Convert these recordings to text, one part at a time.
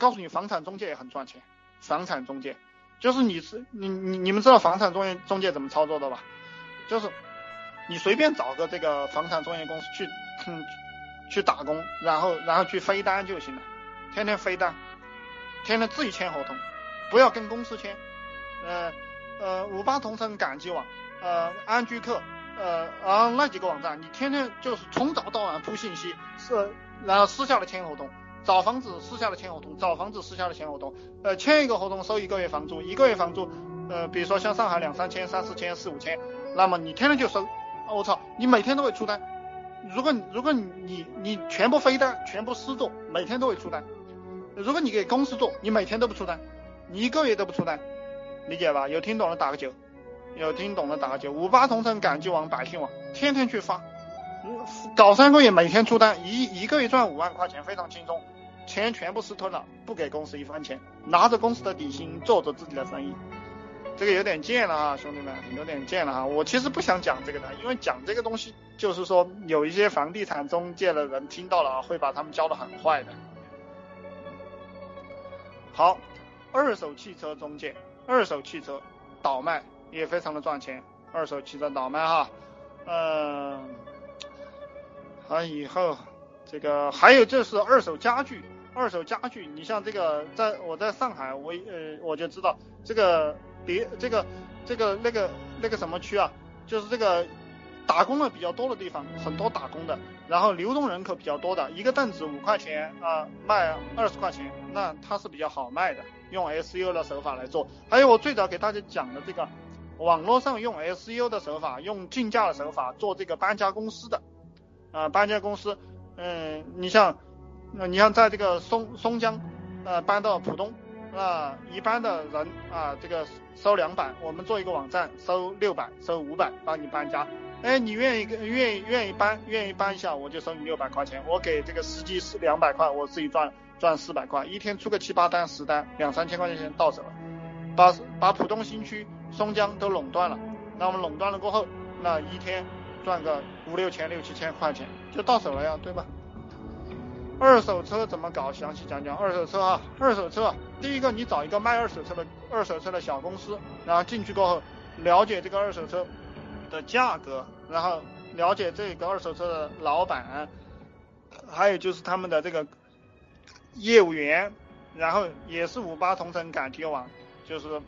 告诉你，房产中介也很赚钱。房产中介就是你是你你你们知道房产中介中介怎么操作的吧？就是你随便找个这个房产中介公司去，嗯，去打工，然后然后去飞单就行了，天天飞单，天天自己签合同，不要跟公司签。呃呃，五八同城、赶集网、呃安居客、呃然后那几个网站，你天天就是从早到晚铺信息，是然后私下的签合同。找房子私下的签合同，找房子私下的签合同，呃，签一个合同收一个月房租，一个月房租，呃，比如说像上海两三千、三四千、四五千，那么你天天就收，我操，你每天都会出单。如果如果你你全部飞单，全部私做，每天都会出单。如果你给公司做，你每天都不出单，你一个月都不出单，理解吧？有听懂的打个九，有听懂的打个九。五八同城、赶集网、百姓网，天天去发。搞三个月，每天出单，一一个月赚五万块钱，非常轻松，钱全部私吞了，不给公司一分钱，拿着公司的底薪做着自己的生意，这个有点贱了啊，兄弟们，有点贱了哈。我其实不想讲这个的，因为讲这个东西，就是说有一些房地产中介的人听到了，会把他们教的很坏的。好，二手汽车中介，二手汽车倒卖也非常的赚钱，二手汽车倒卖哈，嗯。啊，以后这个还有就是二手家具，二手家具，你像这个，在我在上海，我呃我就知道这个别这个这个那个那个什么区啊，就是这个打工的比较多的地方，很多打工的，然后流动人口比较多的，一个凳子五块钱啊，卖二十块钱，那它是比较好卖的，用 S U 的手法来做。还有我最早给大家讲的这个，网络上用 S U 的手法，用竞价的手法做这个搬家公司的。啊，搬家公司，嗯，你像，你像在这个松松江，呃，搬到浦东，啊，一般的人啊，这个收两百，我们做一个网站收六百，收五百帮你搬家，哎，你愿意愿意愿意搬愿意搬一下，我就收你六百块钱，我给这个司机是两百块，我自己赚赚四百块，一天出个七八单十单，两三千块钱到手了，把把浦东新区、松江都垄断了，那我们垄断了过后，那一天。赚个五六千、六七千块钱就到手了呀，对吧？二手车怎么搞？详细讲讲二手车啊。二手车，第一个你找一个卖二手车的二手车的小公司，然后进去过后了解这个二手车的价格，然后了解这个二手车的老板，还有就是他们的这个业务员，然后也是五八同城赶集网，就是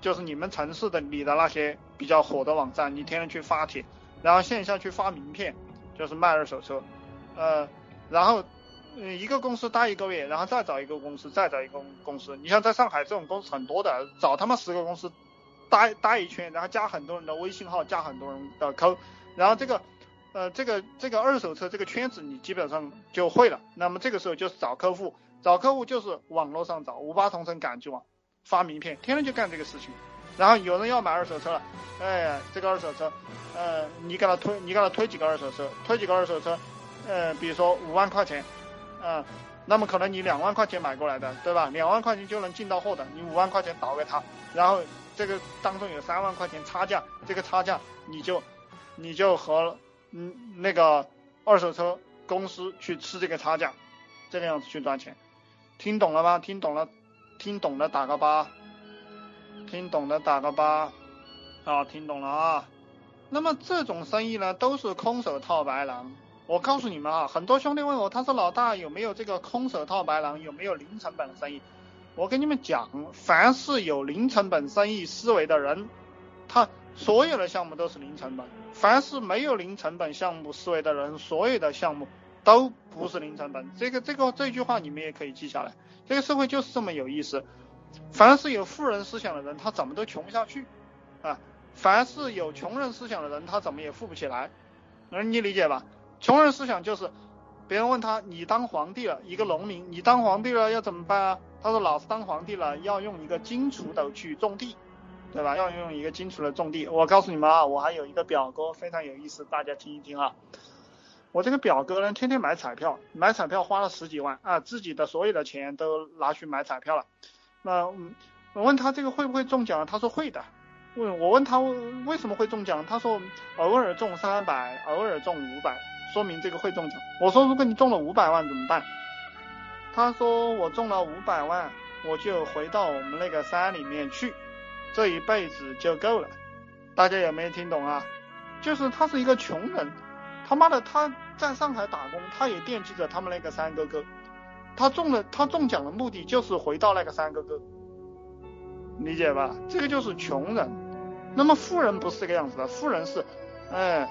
就是你们城市的里的那些比较火的网站，你天天去发帖。然后线下去发名片，就是卖二手车，呃，然后嗯一个公司待一个月，然后再找一个公司，再找一个公司。你像在上海这种公司很多的，找他妈十个公司待待一圈，然后加很多人的微信号，加很多人的扣，然后这个呃这个这个二手车这个圈子你基本上就会了。那么这个时候就是找客户，找客户就是网络上找五八同城赶集网发名片，天天就干这个事情。然后有人要买二手车了，哎，这个二手车，呃，你给他推，你给他推几个二手车，推几个二手车，呃，比如说五万块钱，嗯，那么可能你两万块钱买过来的，对吧？两万块钱就能进到货的，你五万块钱倒给他，然后这个当中有三万块钱差价，这个差价你就你就和嗯那个二手车公司去吃这个差价，这个样子去赚钱，听懂了吗？听懂了，听懂了打个八。听懂的打个八，啊，听懂了啊。那么这种生意呢，都是空手套白狼。我告诉你们啊，很多兄弟问我，他说老大有没有这个空手套白狼，有没有零成本的生意？我跟你们讲，凡是有零成本生意思维的人，他所有的项目都是零成本；凡是没有零成本项目思维的人，所有的项目都不是零成本。这个这个这句话你们也可以记下来。这个社会就是这么有意思。凡是有富人思想的人，他怎么都穷不下去啊！凡是有穷人思想的人，他怎么也富不起来。能你理解吧？穷人思想就是，别人问他，你当皇帝了，一个农民，你当皇帝了要怎么办啊？他说，老子当皇帝了，要用一个金锄头去种地，对吧？要用一个金锄头种地。我告诉你们啊，我还有一个表哥非常有意思，大家听一听啊。我这个表哥呢，天天买彩票，买彩票花了十几万啊，自己的所有的钱都拿去买彩票了。那我问他这个会不会中奖？他说会的。问我问他为什么会中奖？他说偶尔中三百，偶尔中五百，说明这个会中奖。我说如果你中了五百万怎么办？他说我中了五百万，我就回到我们那个山里面去，这一辈子就够了。大家有没有听懂啊？就是他是一个穷人，他妈的他在上海打工，他也惦记着他们那个山沟沟。他中了，他中奖的目的就是回到那个山沟沟，理解吧？这个就是穷人。那么富人不是这个样子的，富人是，哎，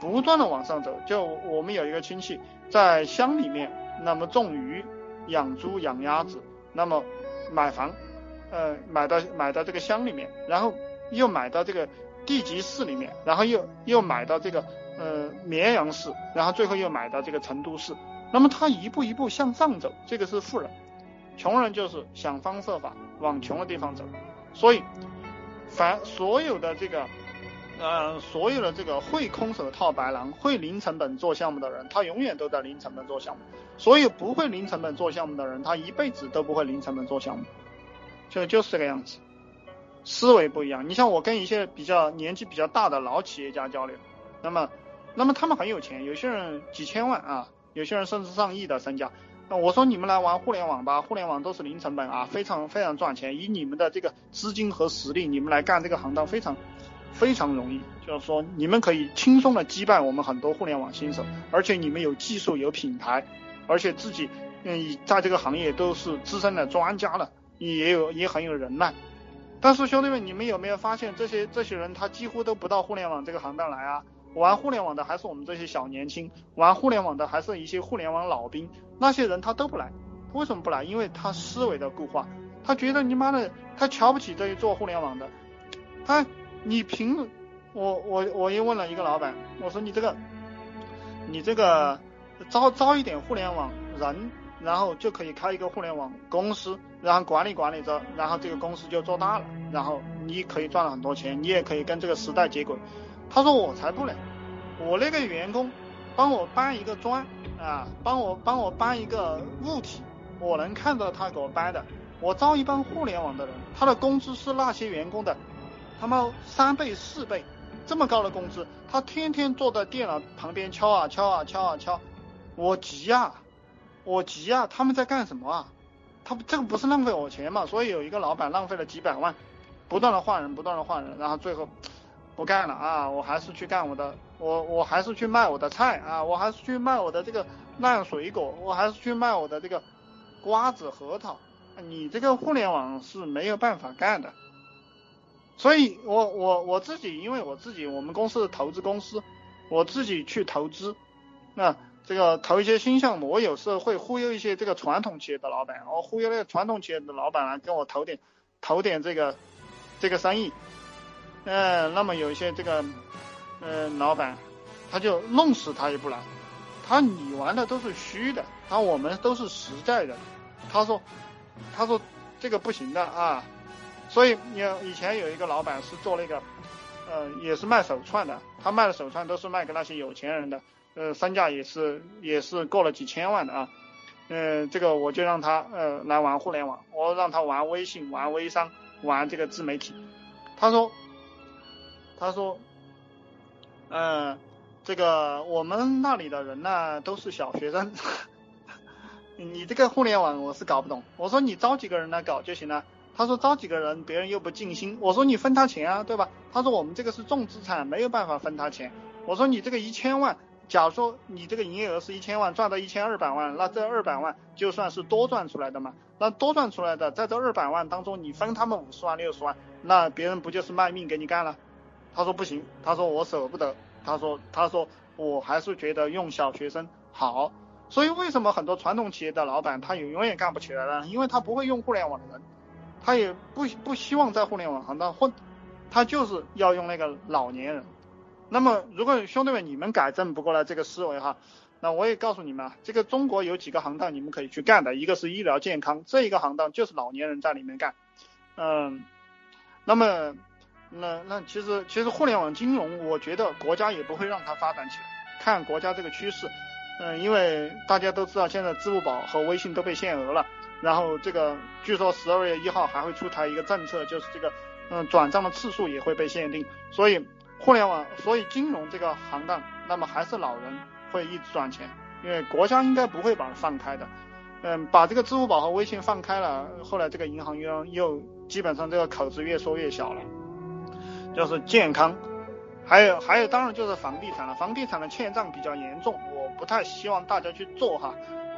不断的往上走。就我们有一个亲戚在乡里面，那么种鱼、养猪、养鸭子，那么买房，呃，买到买到这个乡里面，然后又买到这个地级市里面，然后又又买到这个呃绵阳市，然后最后又买到这个成都市。那么他一步一步向上走，这个是富人，穷人就是想方设法往穷的地方走。所以，凡所有的这个，呃，所有的这个会空手套白狼、会零成本做项目的人，他永远都在零成本做项目；所有不会零成本做项目的人，他一辈子都不会零成本做项目。就就是这个样子，思维不一样。你像我跟一些比较年纪比较大的老企业家交流，那么，那么他们很有钱，有些人几千万啊。有些人甚至上亿的身价，那我说你们来玩互联网吧，互联网都是零成本啊，非常非常赚钱。以你们的这个资金和实力，你们来干这个行当非常非常容易。就是说你们可以轻松的击败我们很多互联网新手，而且你们有技术有品牌，而且自己嗯在这个行业都是资深的专家了，也有也很有人脉。但是兄弟们，你们有没有发现这些这些人他几乎都不到互联网这个行当来啊？玩互联网的还是我们这些小年轻，玩互联网的还是一些互联网老兵，那些人他都不来，为什么不来？因为他思维的固化，他觉得你妈的，他瞧不起这些做互联网的，他你凭我我我又问了一个老板，我说你这个你这个招招一点互联网人，然后就可以开一个互联网公司，然后管理管理着，然后这个公司就做大了，然后你可以赚了很多钱，你也可以跟这个时代接轨。他说我才不呢，我那个员工帮我搬一个砖啊，帮我帮我搬一个物体，我能看到他给我搬的。我招一帮互联网的人，他的工资是那些员工的他妈三倍四倍，这么高的工资，他天天坐在电脑旁边敲啊敲啊敲啊敲，我急呀，我急呀，他们在干什么啊？他这个不是浪费我钱嘛？所以有一个老板浪费了几百万，不断的换人，不断的换人，然后最后。不干了啊！我还是去干我的，我我还是去卖我的菜啊！我还是去卖我的这个烂水果，我还是去卖我的这个瓜子核桃。你这个互联网是没有办法干的，所以我我我自己，因为我自己我们公司投资公司，我自己去投资，那这个投一些新项目，我有时候会忽悠一些这个传统企业的老板，我忽悠那个传统企业的老板来跟我投点投点这个这个生意。嗯，那么有一些这个，嗯，老板，他就弄死他也不来。他你玩的都是虚的，他我们都是实在的。他说，他说这个不行的啊。所以有以前有一个老板是做那个，呃，也是卖手串的。他卖的手串都是卖给那些有钱人的，呃，身价也是也是过了几千万的啊。嗯，这个我就让他呃来玩互联网，我让他玩微信、玩微商、玩这个自媒体。他说。他说，嗯，这个我们那里的人呢都是小学生，你这个互联网我是搞不懂。我说你招几个人来搞就行了。他说招几个人别人又不尽心。我说你分他钱啊，对吧？他说我们这个是重资产，没有办法分他钱。我说你这个一千万，假如说你这个营业额是一千万，赚到一千二百万，那这二百万就算是多赚出来的嘛？那多赚出来的，在这二百万当中，你分他们五十万六十万，那别人不就是卖命给你干了？他说不行，他说我舍不得，他说他说我还是觉得用小学生好，所以为什么很多传统企业的老板他也永远干不起来呢？因为他不会用互联网的人，他也不不希望在互联网行当混，他就是要用那个老年人。那么如果兄弟们你们改正不过来这个思维哈，那我也告诉你们啊，这个中国有几个行当你们可以去干的，一个是医疗健康这一个行当就是老年人在里面干，嗯，那么。那那其实其实互联网金融，我觉得国家也不会让它发展起来。看国家这个趋势，嗯，因为大家都知道现在支付宝和微信都被限额了，然后这个据说十二月一号还会出台一个政策，就是这个嗯转账的次数也会被限定。所以互联网，所以金融这个行当，那么还是老人会一直赚钱，因为国家应该不会把它放开的。嗯，把这个支付宝和微信放开了，后来这个银行又又基本上这个口子越缩越小了，就是健康。还有还有，当然就是房地产了，房地产的欠账比较严重，我不太希望大家去做哈。